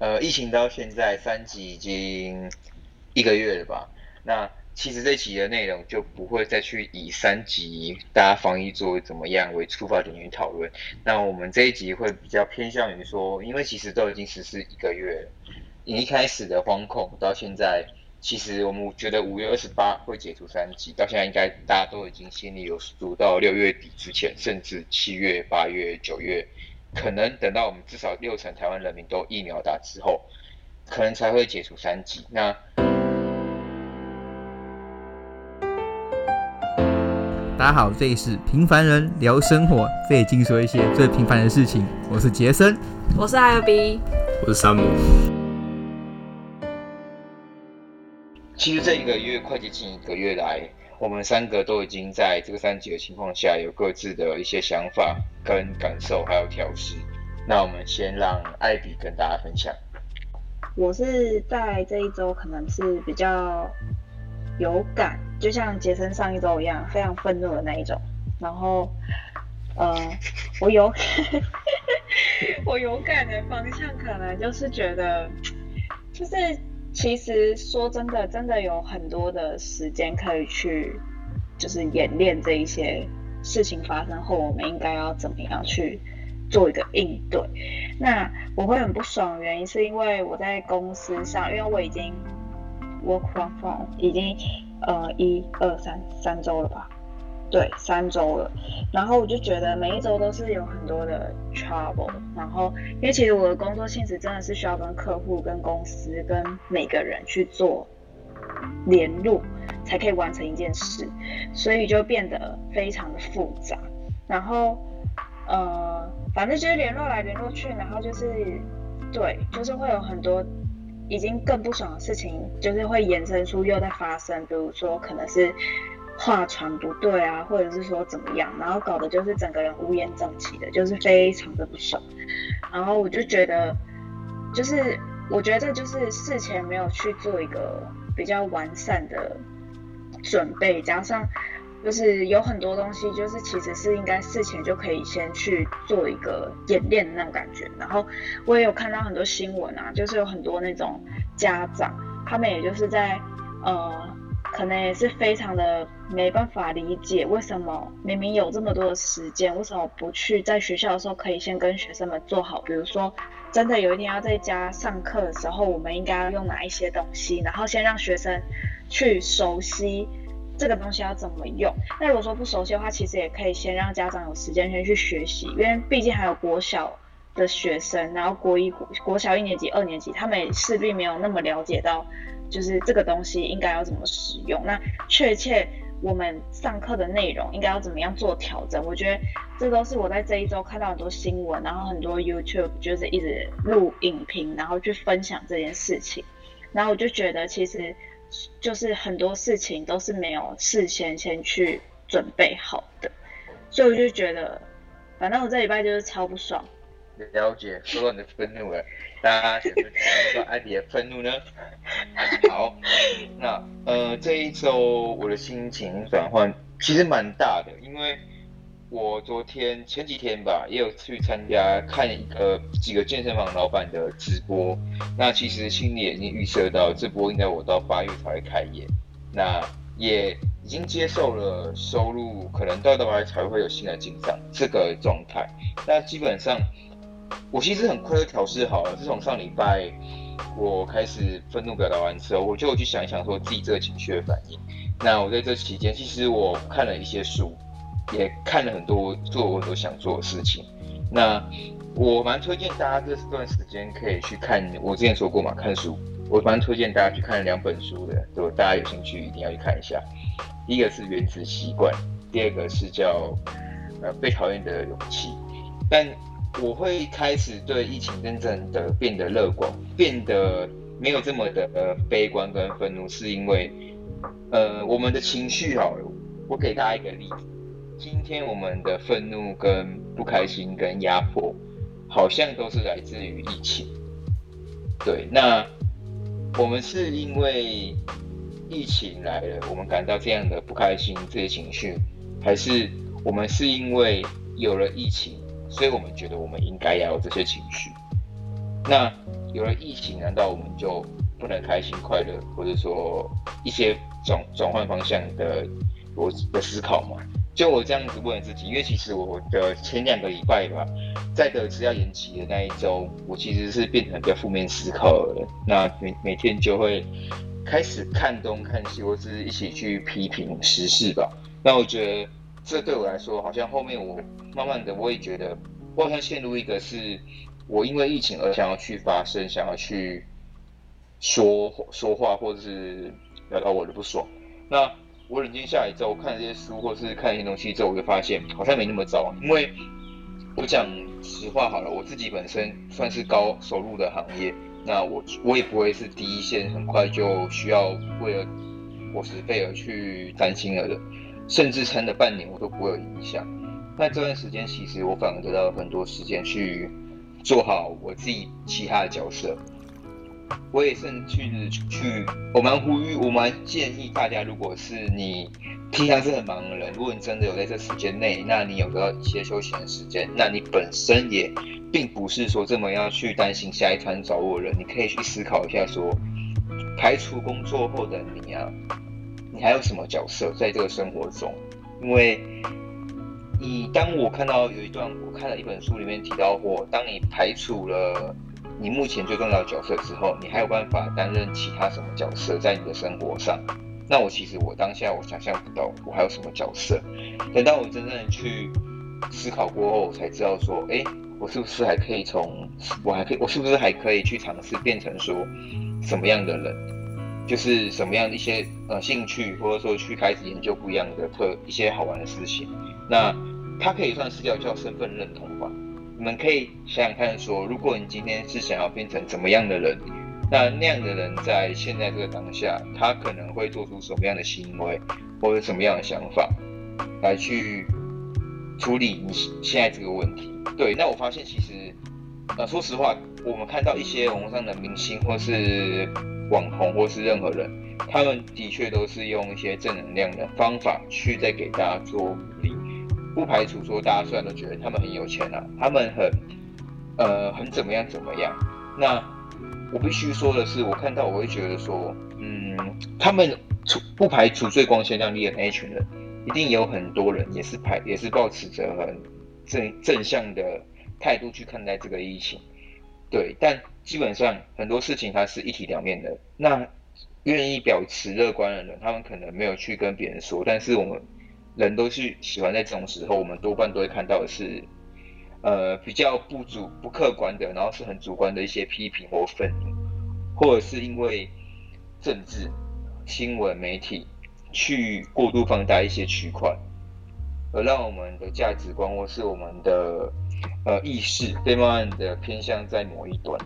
呃，疫情到现在三级已经一个月了吧？那其实这集的内容就不会再去以三级大家防疫做怎么样为出发点去讨论。那我们这一集会比较偏向于说，因为其实都已经实施一个月了，你一开始的惶恐到现在，其实我们觉得五月二十八会解除三级，到现在应该大家都已经心里有数，到六月底之前，甚至七月、八月、九月，可能等到我们至少六成台湾人民都疫苗打之后，可能才会解除三级。那大家好，这里是平凡人聊生活，费劲说一些最平凡的事情。我是杰森，我是艾尔 B，我是山姆。其实这一个月快接近一个月来，我们三个都已经在这个三级的情况下，有各自的一些想法跟感受，还有调试。那我们先让艾比跟大家分享。我是在这一周可能是比较有感。就像杰森上一周一样，非常愤怒的那一种。然后，呃，我有，我有感的方向可能就是觉得，就是其实说真的，真的有很多的时间可以去，就是演练这一些事情发生后，我们应该要怎么样去做一个应对。那我会很不爽的原因是因为我在公司上，因为我已经 work from home 已经。呃，一二三三周了吧？对，三周了。然后我就觉得每一周都是有很多的 trouble。然后，因为其实我的工作性质真的是需要跟客户、跟公司、跟每个人去做联络，才可以完成一件事，所以就变得非常的复杂。然后，呃，反正就是联络来联络去，然后就是，对，就是会有很多。已经更不爽的事情，就是会延伸出又在发生，比如说可能是话传不对啊，或者是说怎么样，然后搞得就是整个人乌烟瘴气的，就是非常的不爽。然后我就觉得，就是我觉得这就是事前没有去做一个比较完善的准备，加上。就是有很多东西，就是其实是应该事前就可以先去做一个演练的那种感觉。然后我也有看到很多新闻啊，就是有很多那种家长，他们也就是在呃，可能也是非常的没办法理解，为什么明明有这么多的时间，为什么不去在学校的时候可以先跟学生们做好，比如说真的有一天要在家上课的时候，我们应该要用哪一些东西，然后先让学生去熟悉。这个东西要怎么用？那如果说不熟悉的话，其实也可以先让家长有时间先去学习，因为毕竟还有国小的学生，然后国一、国国小一年级、二年级，他们也势必没有那么了解到，就是这个东西应该要怎么使用。那确切我们上课的内容应该要怎么样做调整？我觉得这都是我在这一周看到很多新闻，然后很多 YouTube 就是一直录影评，然后去分享这件事情，然后我就觉得其实。就是很多事情都是没有事先先去准备好的，所以我就觉得，反正我这礼拜就是超不爽。了解，说到你的愤怒了，大家想不想说艾迪的愤怒呢？好，那呃这一周我的心情转换其实蛮大的，因为。我昨天前几天吧，也有去参加看一个几个健身房老板的直播。那其实心里也已经预设到，这波应该我到八月才会开业。那也已经接受了收入，可能到八月才会有新的进账这个状态。那基本上，我其实很快就调试好了。自从上礼拜我开始愤怒表达完之后，我就去想一想说自己这个情绪的反应。那我在这期间，其实我看了一些书。也看了很多，做我很多想做的事情。那我蛮推荐大家这段时间可以去看，我之前说过嘛，看书。我蛮推荐大家去看两本书的，如果大家有兴趣，一定要去看一下。第一个是《原子习惯》，第二个是叫呃《被讨厌的勇气》。但我会开始对疫情真正的变得乐观，变得没有这么的悲观跟愤怒，是因为呃我们的情绪好了。我给大家一个例子。今天我们的愤怒、跟不开心、跟压迫，好像都是来自于疫情。对，那我们是因为疫情来了，我们感到这样的不开心这些情绪，还是我们是因为有了疫情，所以我们觉得我们应该要有这些情绪？那有了疫情，难道我们就不能开心快乐，或者说一些转转换方向的我的思考吗？就我这样子问自己，因为其实我的前两个礼拜吧，在得知要延期的那一周，我其实是变成比较负面思考的。那每每天就会开始看东看西，或是一起去批评时事吧。那我觉得这对我来说，好像后面我慢慢的我也觉得，我好像陷入一个是我因为疫情而想要去发声，想要去说说话，或者是表达我的不爽。那我冷静下来之后，看这些书或是看一些东西之后，我就发现好像没那么糟。因为我讲实话好了，我自己本身算是高收入的行业，那我我也不会是第一线，很快就需要为了伙食费而去担心了的，甚至撑了半年我都不会有影响。那这段时间其实我反而得到很多时间去做好我自己其他的角色。我也甚至去，我蛮呼吁，我蛮建议大家，如果是你平常是很忙的人，如果你真的有在这时间内，那你有得到一些休闲的时间，那你本身也并不是说这么要去担心下一餐找我人，你可以去思考一下说，排除工作后的你啊，你还有什么角色在这个生活中？因为你当我看到有一段，我看了一本书里面提到过，当你排除了。你目前最重要的角色之后，你还有办法担任其他什么角色在你的生活上？那我其实我当下我想象不到我还有什么角色。等到我真正去思考过后，我才知道说，哎，我是不是还可以从我还可以，我是不是还可以去尝试变成说什么样的人？就是什么样的一些呃兴趣，或者说去开始研究不一样的特一些好玩的事情。那它可以算是叫叫身份认同吧。你们可以想想看，说如果你今天是想要变成怎么样的人，那那样的人在现在这个当下，他可能会做出什么样的行为，或者什么样的想法，来去处理你现在这个问题。对，那我发现其实，呃，说实话，我们看到一些网络上的明星，或是网红，或是任何人，他们的确都是用一些正能量的方法去在给大家做鼓励。不排除说，大家虽然都觉得他们很有钱啊，他们很，呃，很怎么样怎么样。那我必须说的是，我看到我会觉得说，嗯，他们除不排除最光鲜亮丽的那一群人，一定有很多人也是排也是抱持着很正正向的态度去看待这个疫情。对，但基本上很多事情它是一体两面的。那愿意表持乐观的人，他们可能没有去跟别人说，但是我们。人都是喜欢在这种时候，我们多半都会看到的是，呃，比较不主不客观的，然后是很主观的一些批评或愤怒，或者是因为政治、新闻媒体去过度放大一些区块，而让我们的价值观或是我们的呃意识被慢慢的偏向在某一端。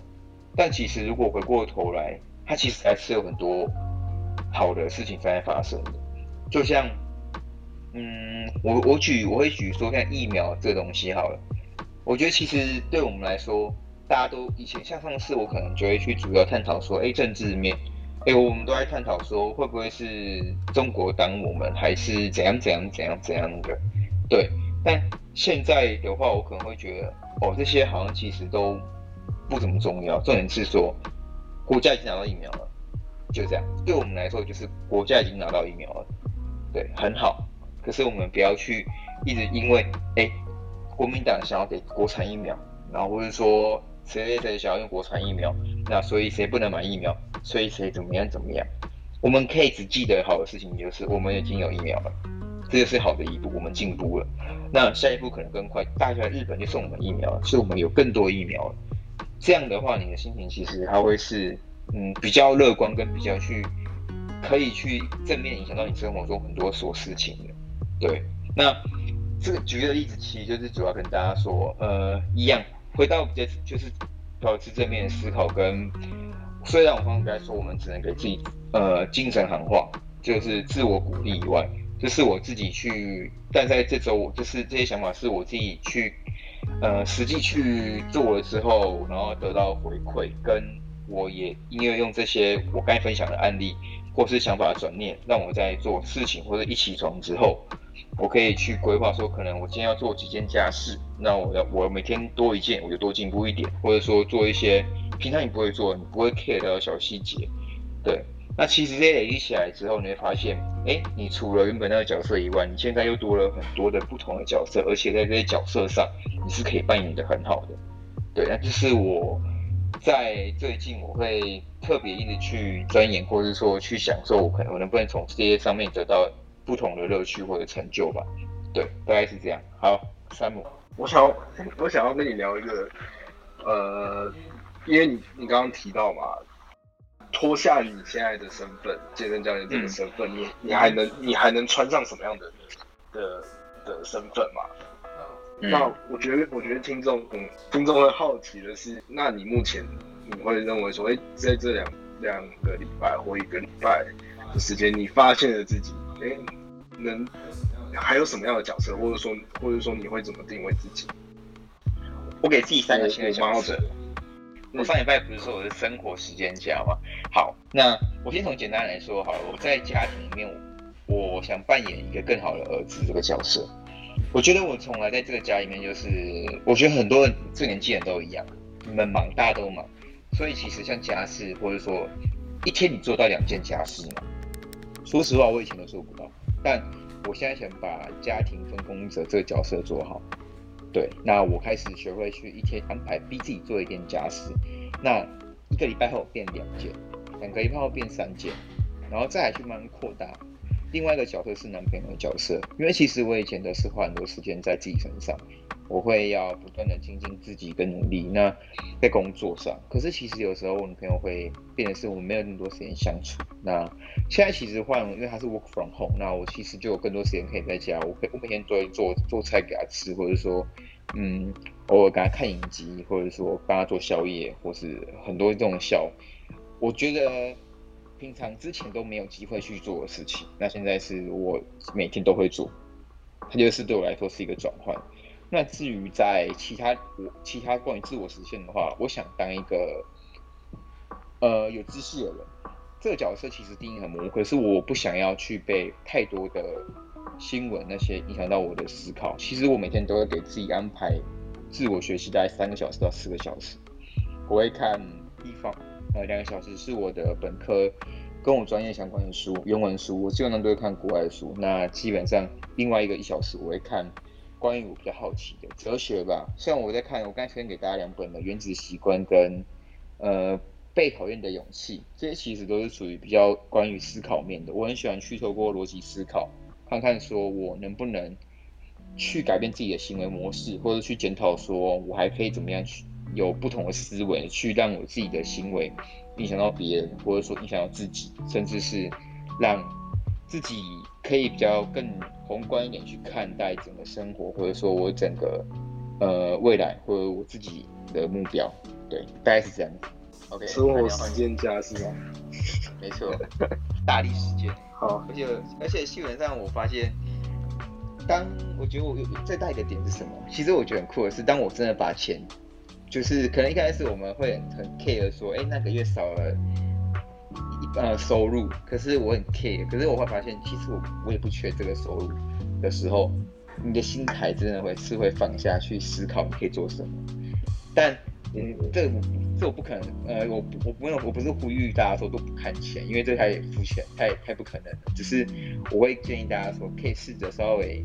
但其实如果回过头来，它其实还是有很多好的事情在发生的，就像。嗯，我我举我会举说像疫苗这个东西好了，我觉得其实对我们来说，大家都以前像上次我可能就会去主要探讨说，哎，政治面，哎，我们都在探讨说会不会是中国挡我们，还是怎样怎样怎样怎样的，对。但现在的话，我可能会觉得，哦，这些好像其实都不怎么重要，重点是说国家已经拿到疫苗了，就这样。对我们来说，就是国家已经拿到疫苗了，对，很好。可是我们不要去一直因为哎、国民党想要给国产疫苗，然后或者说谁谁谁想要用国产疫苗，那所以谁不能买疫苗，所以谁怎么样怎么样。我们可以只记得好的事情，就是我们已经有疫苗了，这就是好的一步，我们进步了。那下一步可能更快，大概日本就送我们疫苗了，所以我们有更多疫苗了。这样的话，你的心情其实它会是嗯比较乐观，跟比较去可以去正面影响到你生活中很多琐事情的。对，那这个举个例子，其实就是主要跟大家说，呃，一样，回到比较就是保持正面思考跟，虽然我刚刚在说我们只能给自己呃精神喊话，就是自我鼓励以外，就是我自己去，但在这周，就是这些想法是我自己去呃实际去做了之后，然后得到回馈，跟我也因为用这些我刚分享的案例，或是想法转念，让我在做事情或者一起床之后，我可以去规划说，可能我今天要做几件家事，那我要我每天多一件，我就多进步一点，或者说做一些平常你不会做、你不会 care 的小细节，对。那其实这些累积起来之后，你会发现，哎，你除了原本那个角色以外，你现在又多了很多的不同的角色，而且在这些角色上，你是可以扮演的很好的。对，那就是我在最近我会特别一直去钻研，或者是说去享受，我可能我能不能从这些上面得到不同的乐趣或者成就吧。对，大概是这样。好，山姆，我想我想要跟你聊一个，呃，因为你你刚刚提到嘛。脱下你现在的身份，健身教练这个身份，嗯、你你还能你还能穿上什么样的的的身份吗？嗯、那我觉得我觉得听众嗯听众会好奇的是，那你目前你会认为说，哎、欸，在这两两个礼拜或一个礼拜的时间，你发现了自己，哎、欸，能还有什么样的角色，或者说或者说你会怎么定位自己？我给自己三个新的角色。我上礼拜不是说我是生活时间家吗？好，那我先从简单来说好了。我在家庭里面，我想扮演一个更好的儿子这个角色。我觉得我从来在这个家里面，就是我觉得很多人这个年纪人都一样，你们忙，大家都忙，所以其实像家事，或者说一天你做到两件家事嘛，说实话，我以前都做不到。但我现在想把家庭分工者这个角色做好。对，那我开始学会去一天安排，逼自己做一件家事。那一个礼拜后变两件，两个礼拜后变三件，然后再来去慢慢扩大。另外一个角色是男朋友的角色，因为其实我以前都是花很多时间在自己身上，我会要不断的精进自己跟努力。那在工作上，可是其实有时候我女朋友会变得是我们没有那么多时间相处。那现在其实换，因为她是 work from home，那我其实就有更多时间可以在家，我可以我每天都会做做菜给她吃，或者说，嗯，偶尔给她看影集，或者说帮她做宵夜，或是很多这种小，我觉得。平常之前都没有机会去做的事情，那现在是我每天都会做，它就是对我来说是一个转换。那至于在其他我其他关于自我实现的话，我想当一个呃有知识的人。这个角色其实定义很模糊，可是我不想要去被太多的新闻那些影响到我的思考。其实我每天都会给自己安排自我学习大概三个小时到四个小时，我会看地方。呃，两个小时是我的本科跟我专业相关的书，原文书，我基本上都会看国外的书。那基本上另外一个一小时我会看关于我比较好奇的哲学吧。像我在看，我刚才推荐给大家两本的《原子习惯》跟呃《被讨厌的勇气》，这些其实都是属于比较关于思考面的。我很喜欢去透过逻辑思考，看看说我能不能去改变自己的行为模式，或者去检讨说我还可以怎么样去。有不同的思维去让我自己的行为影响到别人，或者说影响到自己，甚至是让自己可以比较更宏观一点去看待整个生活，或者说我整个呃未来或者我自己的目标，对，大概是这样子。OK，生活时间家是吗？没错，大力时间。好，而且而且基本上我发现，当我觉得我有最大一个点是什么？其实我觉得很酷的是，当我真的把钱。就是可能一开始我们会很 care 说，哎、那个月少了一呃收入，可是我很 care，可是我会发现，其实我我也不缺这个收入的时候，你的心态真的会是会放下去思考你可以做什么。但嗯，这这我不可能，呃，我我不用，我不是呼吁大家说都不看钱，因为这太肤浅，太太不可能了。只是我会建议大家说，可以试着稍微。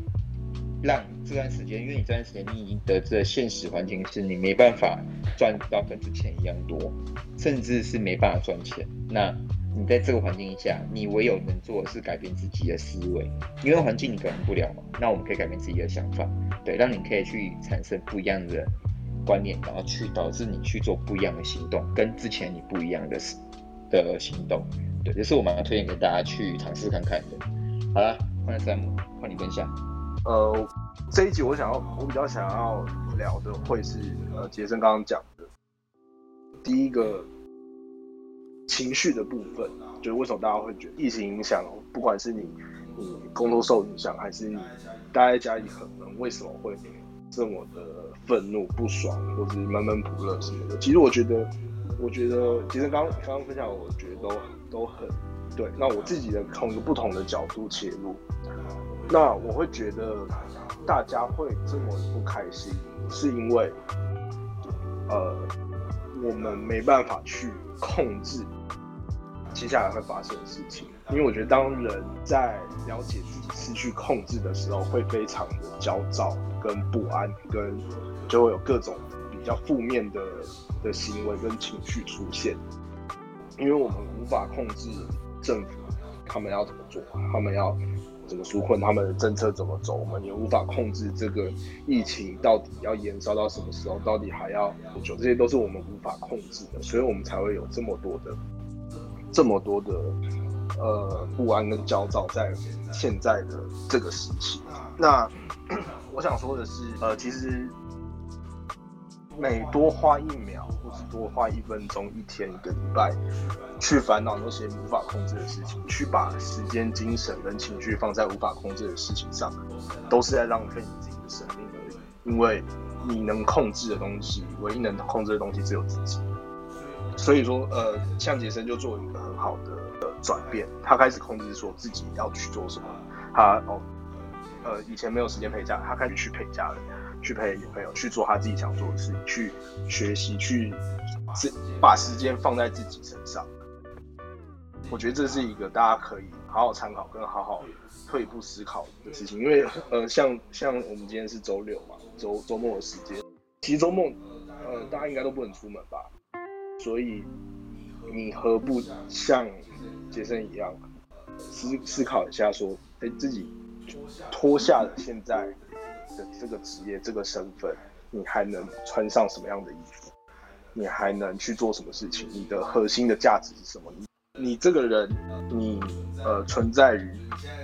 让这段时间，因为你这段时间你已经得知了现实环境是你没办法赚到跟之前一样多，甚至是没办法赚钱。那你在这个环境下，你唯有能做的是改变自己的思维，因为环境你改变不了嘛。那我们可以改变自己的想法，对，让你可以去产生不一样的观念，然后去导致你去做不一样的行动，跟之前你不一样的的行动。对，这是我蛮推荐给大家去尝试看看的。好了，换山姆，换你分享。呃，这一集我想要，我比较想要聊的会是，呃，杰森刚刚讲的，第一个情绪的部分，就是为什么大家会觉得疫情影响，不管是你你工作受影响，还是你待在家里很闷，为什么会这么的愤怒、不爽，或是闷闷不乐什么的。其实我觉得，我觉得杰森刚刚刚分享，我觉得都都很对。那我自己的从一个不同的角度切入，那我会觉得大家会这么不开心，是因为呃，我们没办法去控制接下来会发生的事情。因为我觉得，当人在了解自己失去控制的时候，会非常的焦躁、跟不安，跟就会有各种比较负面的的行为跟情绪出现。因为我们无法控制政府他们要怎么做，他们要怎么纾困，他们的政策怎么走，我们也无法控制这个疫情到底要延烧到什么时候，到底还要多久，这些都是我们无法控制的，所以我们才会有这么多的这么多的。呃，不安跟焦躁在现在的这个时期。那 我想说的是，呃，其实每多花一秒，或是多花一分钟、一天、一个礼拜，去烦恼那些无法控制的事情，去把时间、精神跟情绪放在无法控制的事情上，都是在浪费你自己的生命而已。因为你能控制的东西，唯一能控制的东西只有自己。所以说，呃，像杰森就做一个很好的。转变，他开始控制说自己要去做什么。他哦，呃，以前没有时间陪家，他开始去陪家人，去陪女朋友，去做他自己想做的事情，去学习，去把时间放在自己身上。我觉得这是一个大家可以好好参考跟好好退一步思考的事情。因为呃，像像我们今天是周六嘛，周周末的时间，其实周末呃大家应该都不能出门吧，所以你何不像杰森一样思思考一下，说，哎、自己脱下了现在这个职业、这个身份，你还能穿上什么样的衣服？你还能去做什么事情？你的核心的价值是什么？你你这个人，你呃存在于，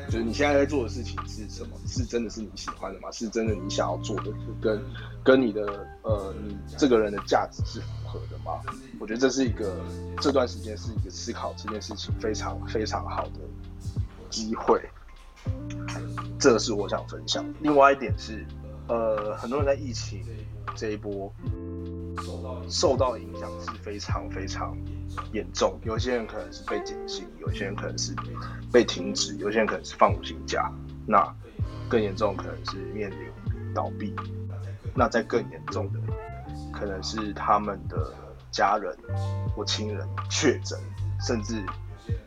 就是你现在在做的事情是什么？是真的是你喜欢的吗？是真的你想要做的？跟跟你的呃你这个人的价值是符合？的吗？我觉得这是一个这段时间是一个思考这件事情非常非常好的机会，这是我想分享。另外一点是，呃，很多人在疫情这一波受到影响是非常非常严重，有些人可能是被减薪，有些人可能是被停职，有些人可能是放无薪假，那更严重可能是面临倒闭，那再更严重的。可能是他们的家人或亲人确诊，甚至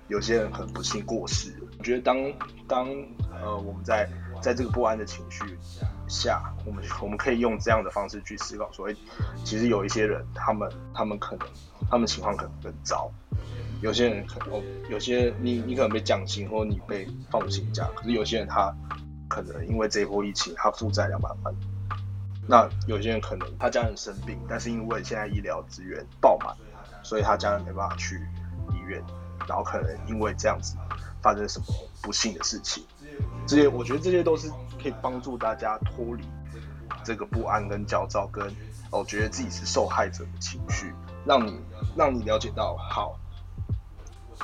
有些人很不幸过世。我觉得当当呃我们在在这个不安的情绪下，我们我们可以用这样的方式去思考说，哎，其实有一些人他们他们可能他们情况可能更糟，有些人可能哦，有些你你可能被降薪或者你被放薪假，可是有些人他可能因为这一波疫情他负债两百万。那有些人可能他家人生病，但是因为现在医疗资源爆满，所以他家人没办法去医院，然后可能因为这样子发生什么不幸的事情，这些我觉得这些都是可以帮助大家脱离这个不安跟焦躁跟哦觉得自己是受害者的情绪，让你让你了解到好。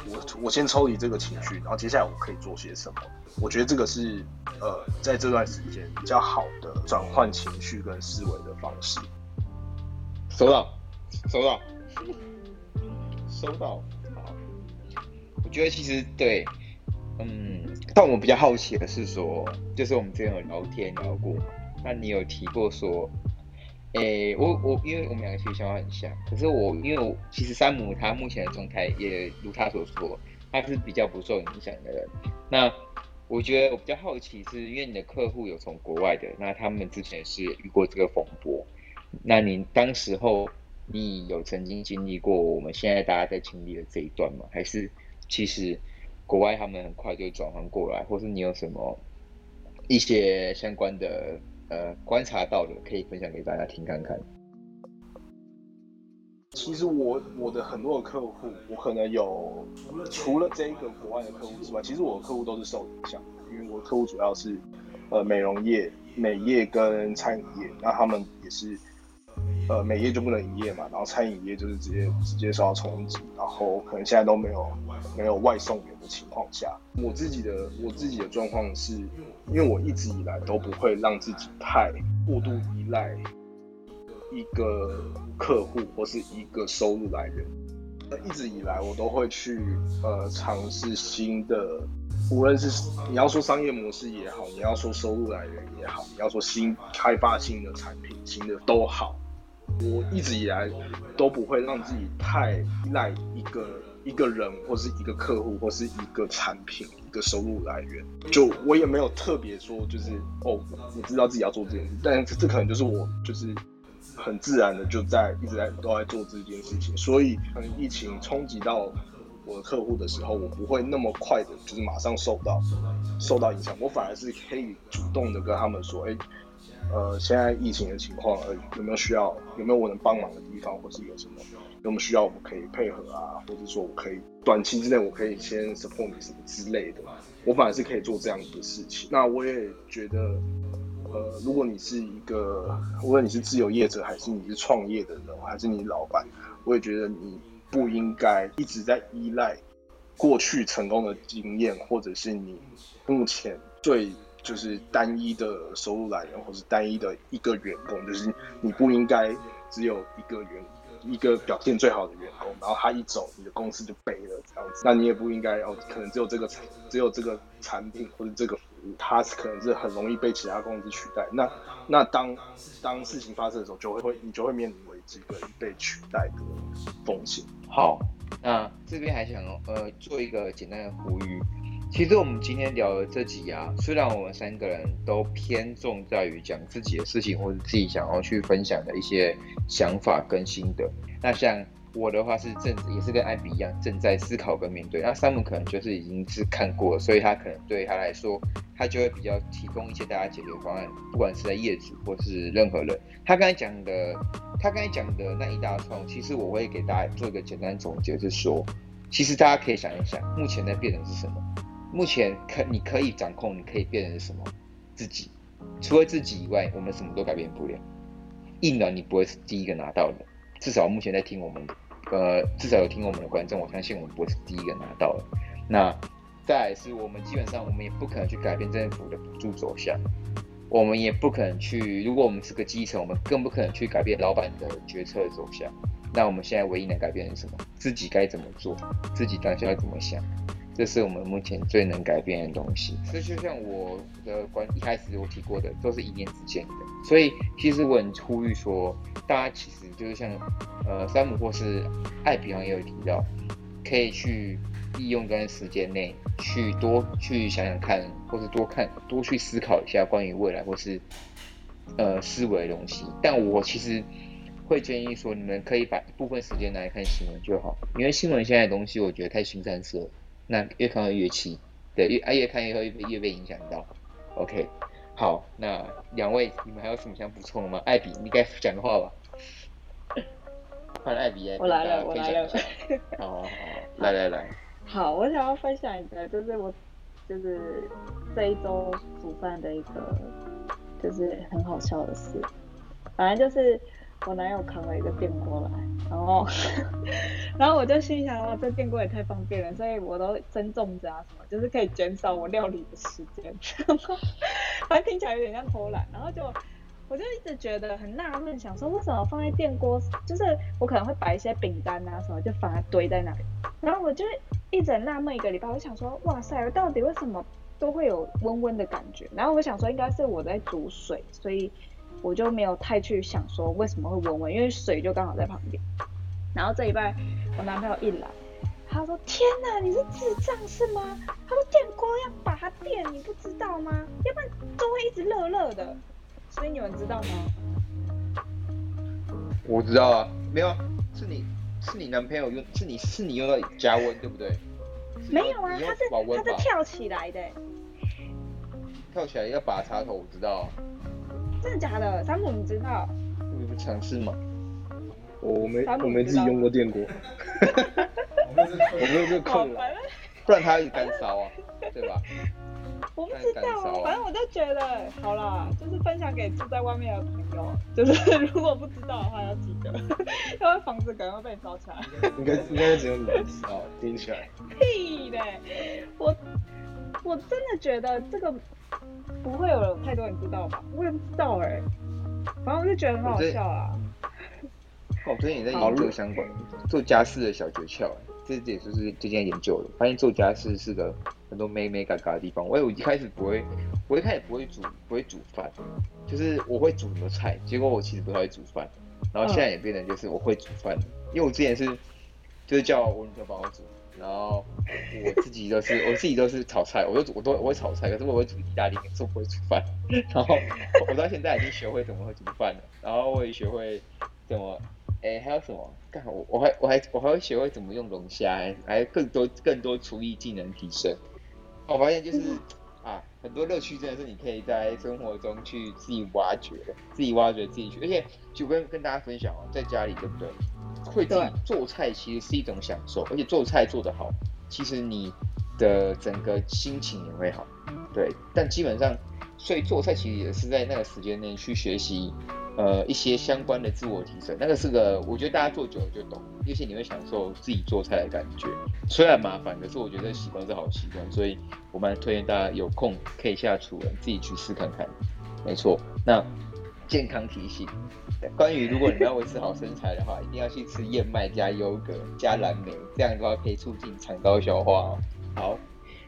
我我先抽离这个情绪，然后接下来我可以做些什么？我觉得这个是呃，在这段时间比较好的转换情绪跟思维的方式。收到，收到，收到。好，我觉得其实对，嗯，但我比较好奇的是说，就是我们之前有聊天聊过，那你有提过说。诶、我我因为我们两个其实想法很像，可是我因为我其实山姆他目前的状态也如他所说，他是比较不受影响的人。那我觉得我比较好奇是，因为你的客户有从国外的，那他们之前是遇过这个风波，那你当时候你有曾经经历过我们现在大家在经历的这一段吗？还是其实国外他们很快就转换过来，或是你有什么一些相关的？呃，观察到的可以分享给大家听看看。其实我我的很多的客户，我可能有除了这一个国外的客户之外，其实我的客户都是受影响，因为我客户主要是呃美容业、美业跟餐饮业，那他们也是呃美业就不能营业嘛，然后餐饮业就是直接直接受到冲击，然后可能现在都没有没有外送员的情况下，我自己的我自己的状况是，因为我一直以来都不会让自己太过度依赖一个客户或是一个收入来源，一直以来我都会去呃尝试新的。无论是你要说商业模式也好，你要说收入来源也好，你要说新开发新的产品、新的都好，我一直以来都不会让自己太依赖一个一个人或是一个客户或是一个产品一个收入来源。就我也没有特别说，就是哦，我知道自己要做这件事，但是这可能就是我就是很自然的就在一直在都在做这件事情。所以可能疫情冲击到。我的客户的时候，我不会那么快的，就是马上受到受到影响，我反而是可以主动的跟他们说，哎、呃，现在疫情的情况，而已，有没有需要，有没有我能帮忙的地方，或是有什么，有没有需要我们可以配合啊，或者说我可以短期之内我可以先 support 你什么之类的，我反而是可以做这样的事情。那我也觉得，呃，如果你是一个，无论你是自由业者，还是你是创业的人，还是你老板，我也觉得你。不应该一直在依赖过去成功的经验，或者是你目前最就是单一的收入来源，或是单一的一个员工，就是你不应该只有一个员，一个表现最好的员工，然后他一走，你的公司就废了这样子。那你也不应该哦，可能只有这个只有这个产品或者这个服务，它是可能是很容易被其他公司取代。那那当当事情发生的时候，就会会你就会面临危机跟被取代的风险。好，那这边还想呃做一个简单的呼吁。其实我们今天聊的这集啊，虽然我们三个人都偏重在于讲自己的事情，或者自己想要去分享的一些想法跟心得。那像。我的话是正也是跟艾比一样正在思考跟面对，那山姆可能就是已经是看过了，所以他可能对他来说，他就会比较提供一些大家解决方案，不管是在业主或是任何人。他刚才讲的，他刚才讲的那一大串，其实我会给大家做一个简单总结，就是说，其实大家可以想一想，目前在变的是什么？目前可你可以掌控，你可以变成什么？自己，除了自己以外，我们什么都改变不了。硬的你不会是第一个拿到的，至少目前在听我们。呃，至少有听我们的观众，我相信我们不会是第一个拿到的。那再来是我们基本上我们也不可能去改变政府的补助走向，我们也不可能去，如果我们是个基层，我们更不可能去改变老板的决策走向。那我们现在唯一能改变的是什么？自己该怎么做，自己当下要怎么想，这是我们目前最能改变的东西。所以就像我的观一开始我提过的，都是一念之间的。所以其实我很呼吁说，大家其实。就是像，呃，山姆或是艾比方也有提到，可以去利用这段时间内去多去想想看，或是多看多去思考一下关于未来或是呃思维的东西。但我其实会建议说，你们可以把一部分时间拿来看新闻就好，因为新闻现在的东西我觉得太腥膻色，那越看越气，对，越啊越看越会越被影响到。OK，好，那两位你们还有什么想补充的吗？艾比，你该讲个话吧。换艾比，我来了，我来了。好，好，好，来来来。好，我想要分享一个，就是我，就是这一周煮饭的一个，就是很好笑的事。反正就是我男友扛了一个电锅来，然后，然后我就心想，哇，这电锅也太方便了，所以我都蒸粽子啊什么，就是可以减少我料理的时间。反正听起来有点像偷懒，然后就。我就一直觉得很纳闷，想说为什么放在电锅，就是我可能会摆一些饼干啊什么，就放它堆在那里。然后我就一直纳闷一个礼拜，我想说，哇塞，我到底为什么都会有温温的感觉？然后我想说，应该是我在煮水，所以我就没有太去想说为什么会温温，因为水就刚好在旁边。然后这一拜我男朋友一来，他说：天哪，你是智障是吗？他说电锅要把它电，你不知道吗？要不然都会一直热热的。所以你们知道吗？我知道啊，没有啊，是你是你男朋友用，是你是你用到加温对不对？没有啊，他是他是跳起来的。跳起来要拔插头，我知道。真的假的？山姆你知道？你不尝试吗？我没我没自己用过电锅。我没有这个空，不然它会干烧啊，对吧？我不知道，反正我就觉得，好啦，就是分享给住在外面的朋友，就是如果不知道的话要记得，因为房子可能会被烧起来。应该应该只有你知道，听起来。屁嘞！我我真的觉得这个不会有太多人知道吧？我也不知道哎、欸，反正我就觉得很好笑啊。我最近也在研究相关做家事的小诀窍。这这也就是最近研究的，发现做家事是个很多眉眉角角的地方。我我一开始不会，我一开始不会煮，不会煮饭，就是我会煮很多菜，结果我其实不太会煮饭。然后现在也变成就是我会煮饭，因为我之前是就是叫我女朋友帮我煮，然后我自己都是 我自己都是炒菜，我都我都我会炒菜，可是我会煮意大利面，可是我不会煮饭。然后我到现在已经学会怎么会煮饭了，然后我也学会怎么。哎，还有什么？干我我还我还我还会学会怎么用龙虾，还有更多更多厨艺技能提升。我发现就是，很多乐趣真的是你可以在生活中去自己挖掘的，自己挖掘自己去。而且就跟跟大家分享哦，在家里对不对？会自己做菜其实是一种享受，而且做菜做得好，其实你的整个心情也会好。对，但基本上，所以做菜其实也是在那个时间内去学习。呃，一些相关的自我提升，那个是个，我觉得大家做久了就懂，而且你会享受自己做菜的感觉。虽然麻烦，可是我觉得习惯是好习惯，所以我蛮推荐大家有空可以下厨自己去试看看。没错，那健康提醒，关于如果你要维持好身材的话，一定要去吃燕麦加优格加蓝莓，这样的话可以促进肠道消化哦。好。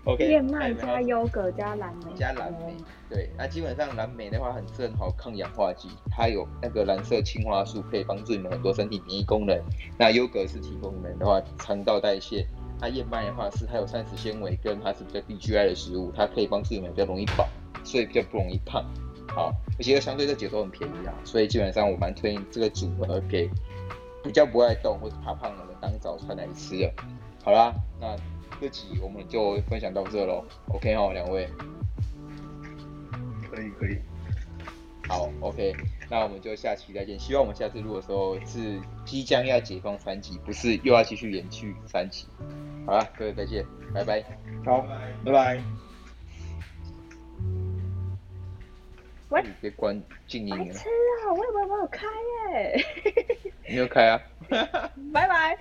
Okay, 燕麦加优格加蓝莓，加蓝莓，对，那基本上蓝莓的话很正好抗氧化剂，它有那个蓝色青花素，可以帮助你们很多身体免疫功能。那优格是提供你们的话肠道代谢，那燕麦的话是它有膳食纤维，跟它是比较低 GI 的食物，它可以帮助你们比较容易饱，所以比较不容易胖。好，而且相对这节奏很便宜啊，所以基本上我蛮推荐这个组合给比较不爱动或者怕胖的人当早餐来吃的。好啦，那。这集我们就分享到这喽，OK 哈，两位，可以可以，好，OK，那我们就下期再见。希望我们下次录的时候是即将要解放三级，不是又要继续延续三级。好了，各位再见，拜拜。好，拜拜。喂，你别关静音了。白痴啊，我以为我有开耶。你有开啊？拜拜。